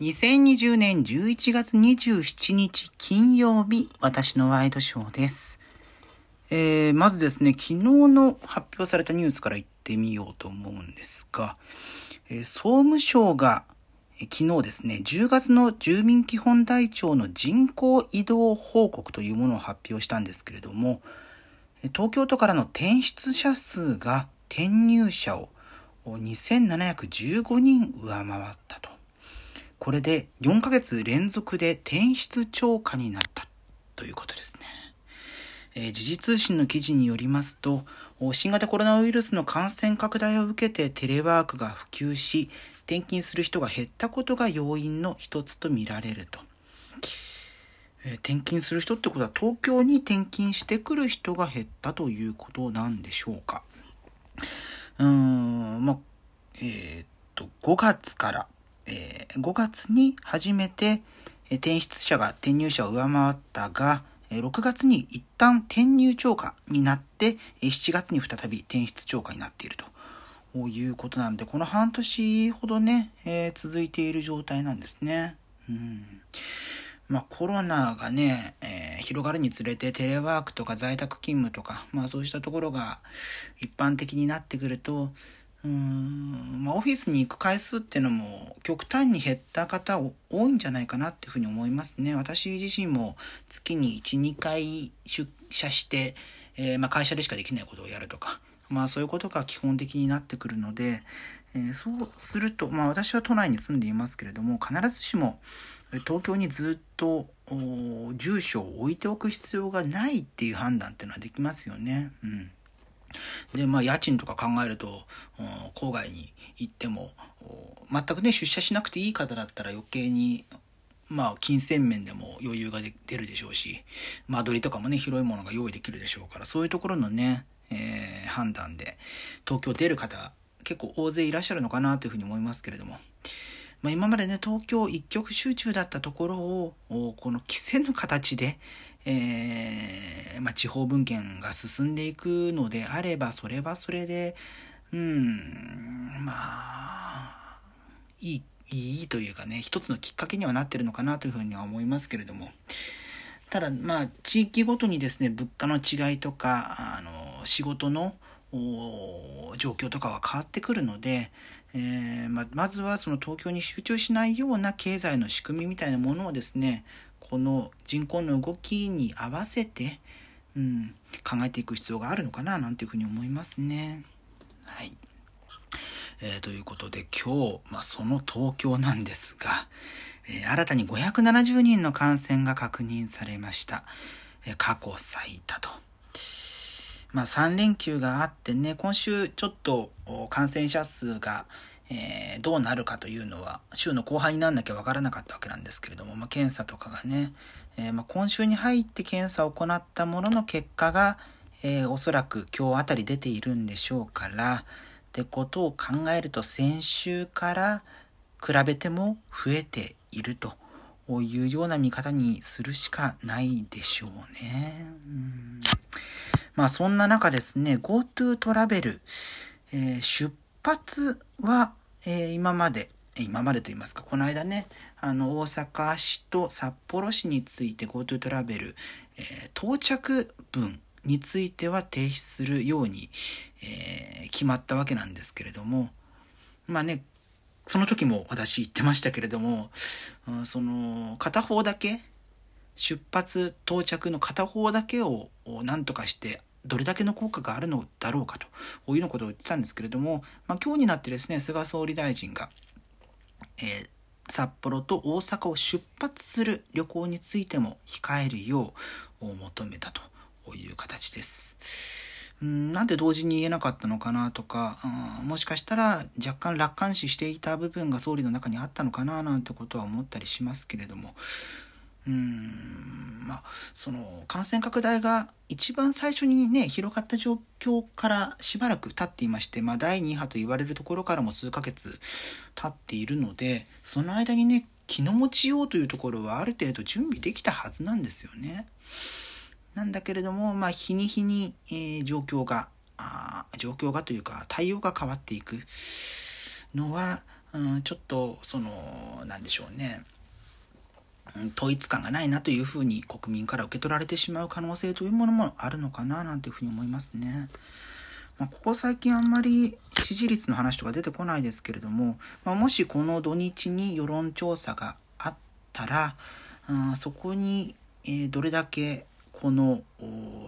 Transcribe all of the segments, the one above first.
2020年11月27日金曜日、私のワイドショーです。えー、まずですね、昨日の発表されたニュースから言ってみようと思うんですが、えー、総務省が、えー、昨日ですね、10月の住民基本台帳の人口移動報告というものを発表したんですけれども、東京都からの転出者数が転入者を2715人上回ったと。これで4ヶ月連続で転出超過になったということですね。えー、時事通信の記事によりますと、新型コロナウイルスの感染拡大を受けてテレワークが普及し、転勤する人が減ったことが要因の一つとみられると。えー、転勤する人ってことは東京に転勤してくる人が減ったということなんでしょうか。うーん、まあ、えー、っと、5月からえー、5月に初めて転出者が転入者を上回ったが、6月に一旦転入超過になって、7月に再び転出超過になっているということなので、この半年ほどね、えー、続いている状態なんですね。うんまあ、コロナがね、えー、広がるにつれてテレワークとか在宅勤務とか、まあそうしたところが一般的になってくると、うん、まあ、オフィスに行く回数っていうのも極端に減った方多いんじゃないかなっていうふうに思いますね。私自身も月に1、2回出社して、えー、まあ、会社でしかできないことをやるとか、まあそういうことが基本的になってくるので、えー、そうすると、まあ私は都内に住んでいますけれども、必ずしも東京にずっと住所を置いておく必要がないっていう判断っていうのはできますよね。うん。で、まあ、家賃とか考えると、郊外に行っても、全くね、出社しなくていい方だったら余計に、まあ、金銭面でも余裕が出るでしょうし、間取りとかもね、広いものが用意できるでしょうから、そういうところのね、えー、判断で、東京出る方、結構大勢いらっしゃるのかなというふうに思いますけれども、まあ、今までね、東京一極集中だったところを、この規制の形で、えー、まあ、地方分権が進んでいくのであれば、それはそれで、うん、まあ、いい、いいというかね、一つのきっかけにはなってるのかなというふうには思いますけれども、ただ、まあ、地域ごとにですね、物価の違いとか、あの、仕事の状況とかは変わってくるので、えー、ままずはその東京に集中しないような経済の仕組みみたいなものをですね、この人口の動きに合わせて、うん、考えていく必要があるのかななんていうふうに思いますね。はい。えー、ということで今日、まあ、その東京なんですが、えー、新たに570人の感染が確認されました。え、過去最多と。まあ、3連休があってね、今週ちょっと感染者数が、えー、どうなるかというのは、週の後半になんなきゃわからなかったわけなんですけれども、まあ、検査とかがね、えー、まあ、今週に入って検査を行ったものの結果が、えー、おそらく今日あたり出ているんでしょうから、ってことを考えると先週から比べても増えていると。ういうような見方にするしかないでしょうね。うんまあそんな中ですね、GoTo トラベル、えー、出発は、えー、今まで、今までと言いますか、この間ね、あの、大阪市と札幌市について GoTo トラベル、えー、到着分については停止するように、えー、決まったわけなんですけれども、まあね、その時も私言ってましたけれども、うん、その、片方だけ、出発到着の片方だけを何とかしてどれだけの効果があるのだろうかというようなことを言ってたんですけれども、まあ、今日になってですね菅総理大臣が、えー、札幌と大阪を出発する旅行についても控えるよう求めたという形です。んなんで同時に言えなかったのかなとか、もしかしたら若干楽観視していた部分が総理の中にあったのかななんてことは思ったりしますけれども、うん、まあ、その感染拡大が一番最初にね、広がった状況からしばらく経っていまして、まあ、第2波と言われるところからも数ヶ月経っているので、その間にね、気の持ちようというところはある程度準備できたはずなんですよね。なんだけれども、まあ、日に日に、えー、状況が、状況がというか、対応が変わっていくのは、うん、ちょっと、その、なんでしょうね。統一感がないなというふうに国民から受け取られてしまう可能性というものもあるのかななんていうふうに思いますね。まあ、ここ最近あんまり支持率の話とか出てこないですけれども、まあ、もしこの土日に世論調査があったら、あそこに、えー、どれだけこの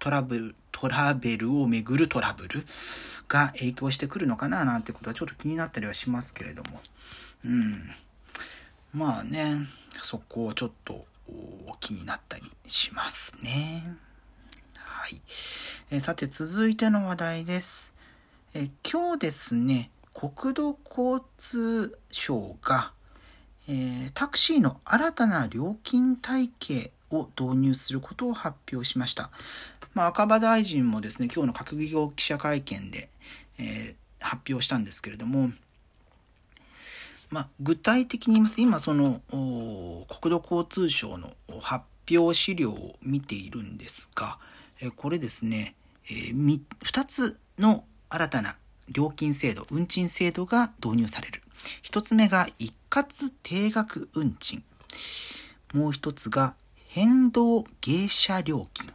トラブル、トラベルをめぐるトラブルが影響してくるのかななんてことはちょっと気になったりはしますけれども。うん。まあね、そこをちょっと気になったりしますね。はい。えー、さて続いての話題です。えー、今日ですね、国土交通省が、えー、タクシーの新たな料金体系を導入することを発表しました。まあ、赤羽大臣もですね、今日の閣議後記者会見で、えー、発表したんですけれども、まあ、具体的に言いますと、今その国土交通省の発表資料を見ているんですが、えこれですね、2つの新たな料金制度、運賃制度が導入される。1つ目が一括定額運賃。もう1つが変動芸者料金。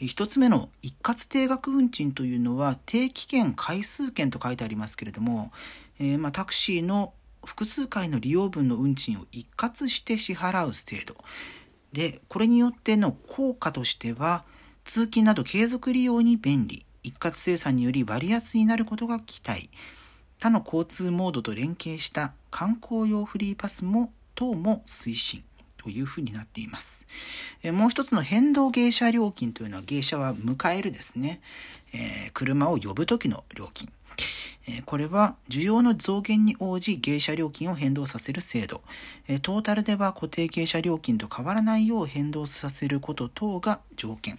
1つ目の一括定額運賃というのは定期券回数券と書いてありますけれども、えー、まあ、タクシーの複数回の利用分の運賃を一括して支払う制度。で、これによっての効果としては、通勤など継続利用に便利、一括生産により割安になることが期待、他の交通モードと連携した観光用フリーパスも等も推進というふうになっています。もう一つの変動芸者料金というのは芸者は迎えるですね、え、車を呼ぶ時の料金。これは需要の増減に応じ芸者料金を変動させる制度。トータルでは固定芸者料金と変わらないよう変動させること等が条件。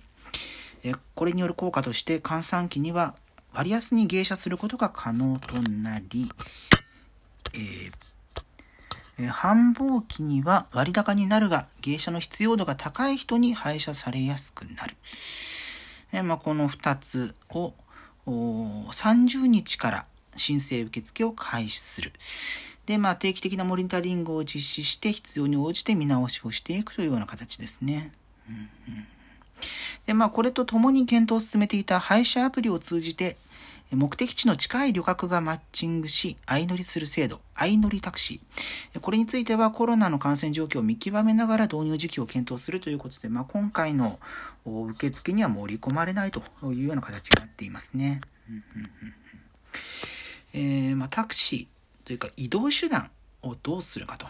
これによる効果として換算期には割安に芸者することが可能となり、えー、繁忙期には割高になるが芸者の必要度が高い人に配車されやすくなる。えまあ、この2つを30日から申請受付を開始する。で、まあ、定期的なモニタリングを実施して必要に応じて見直しをしていくというような形ですね。うんうんで、まあ、これと共に検討を進めていた配車アプリを通じて、目的地の近い旅客がマッチングし、相乗りする制度、相乗りタクシー。これについてはコロナの感染状況を見極めながら導入時期を検討するということで、まあ、今回の受付には盛り込まれないというような形になっていますね。えー、まあ、タクシーというか移動手段をどうするかと。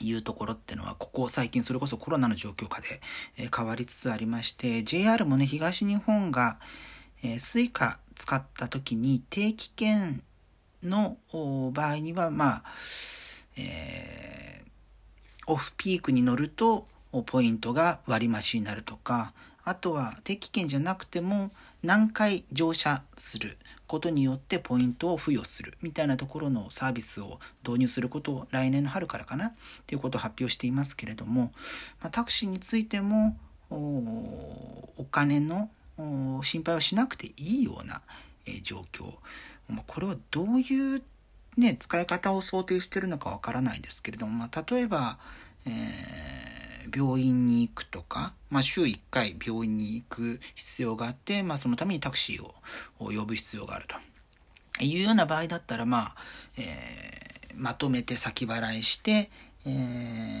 いうところってのは、ここ最近それこそコロナの状況下で、変わりつつありまして、JR もね、東日本が、えー、スイカ使った時に定期券の場合には、まあ、えー、オフピークに乗るとポイントが割増になるとか、あとは定期券じゃなくても何回乗車することによってポイントを付与するみたいなところのサービスを導入することを来年の春からかなっていうことを発表していますけれども、まあ、タクシーについてもお金の心配をしなくていいような状況、ま、これはどういうね、使い方を想定してるのかわからないですけれども、まあ、例えば、えー、病院に行くとか、まあ、週1回病院に行く必要があって、まあ、そのためにタクシーを呼ぶ必要があると。いうような場合だったら、まあ、えー、まとめて先払いして、え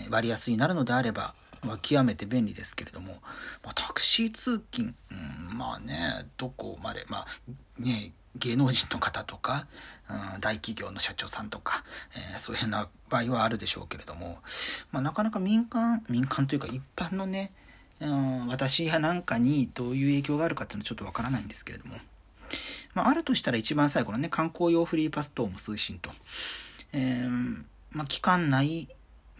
ー、割安になるのであれば、まあ、極めて便利ですけれども、まあ、タクシー通勤、うん、まあね、どこまで、まあね、芸能人の方とか、うん、大企業の社長さんとか、えー、そういうような場合はあるでしょうけれども、まあ、なかなか民間、民間というか一般のね、うん、私やなんかにどういう影響があるかっていうのはちょっとわからないんですけれども、まあ、あるとしたら一番最後のね、観光用フリーパス等も推進と、えー、まあ、期間内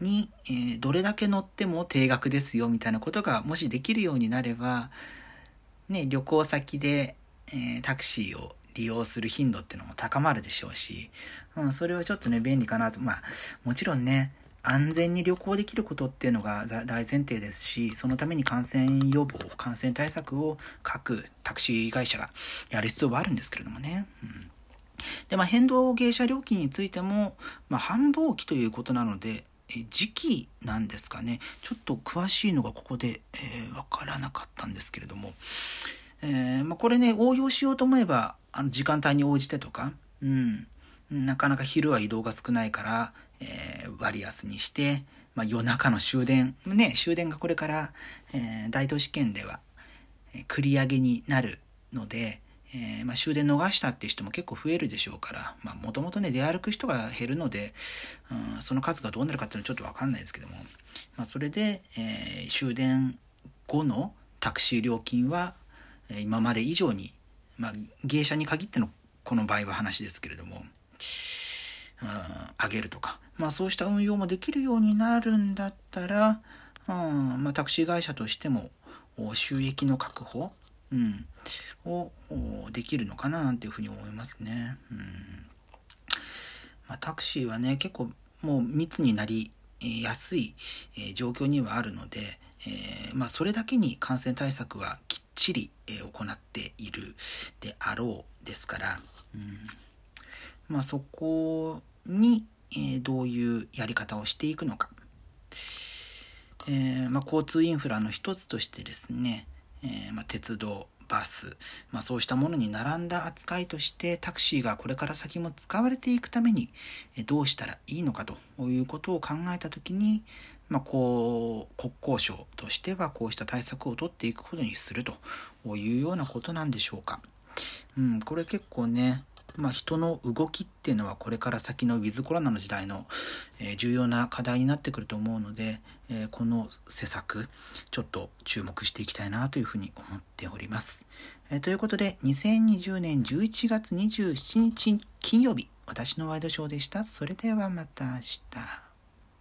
に、えー、どれだけ乗っても定額ですよみたいなことがもしできるようになれば、ね、旅行先で、えー、タクシーを利用する頻度っていうのも高まるでしょうし、うん、それはちょっとね、便利かなと。まあ、もちろんね、安全に旅行できることっていうのが大前提ですし、そのために感染予防、感染対策を各タクシー会社がやる必要はあるんですけれどもね。うんで、まあ、変動芸者料金についても、まあ、繁忙期ということなので、時期なんですかね。ちょっと詳しいのがここで、えー、わからなかったんですけれども、えー、まあ、これね、応用しようと思えば、あの、時間帯に応じてとか、うん、なかなか昼は移動が少ないから、えー、割安にして、まあ、夜中の終電、ね、終電がこれから、えー、大都市圏では、繰り上げになるので、えー、まあ、終電逃したって人も結構増えるでしょうから、まあ、もともとね、出歩く人が減るので、うん、その数がどうなるかっていうのはちょっとわかんないですけども、まあ、それで、えー、終電後のタクシー料金は、今まで以上に、まあ、芸者に限ってのこの場合は話ですけれども、うん、上げるとか、まあ、そうした運用もできるようになるんだったら、うんまあ、タクシー会社としても収益の確保、うん、をできるのかななんていうふうに思いますね。うん。まあ、タクシーはね結構もう密になりやすい状況にはあるので、えー、まあ、それだけに感染対策はきっちり行っているであろうですから、うん。まあ、そこにどういうやり方をしていくのか、えー、まあ、交通インフラの一つとしてですね、えー、ま鉄道バス、まあ、そうしたものに並んだ扱いとしてタクシーがこれから先も使われていくためにどうしたらいいのかということを考えた時に、まあ、こう国交省としてはこうした対策を取っていくことにするというようなことなんでしょうか。うん、これ結構ねまあ、人の動きっていうのはこれから先のウィズコロナの時代の、え、重要な課題になってくると思うので、え、この施策ちょっと注目していきたいなというふうに思っております。え、ということで2020年11月27日金曜日私のワイドショーでした。それではまた明日。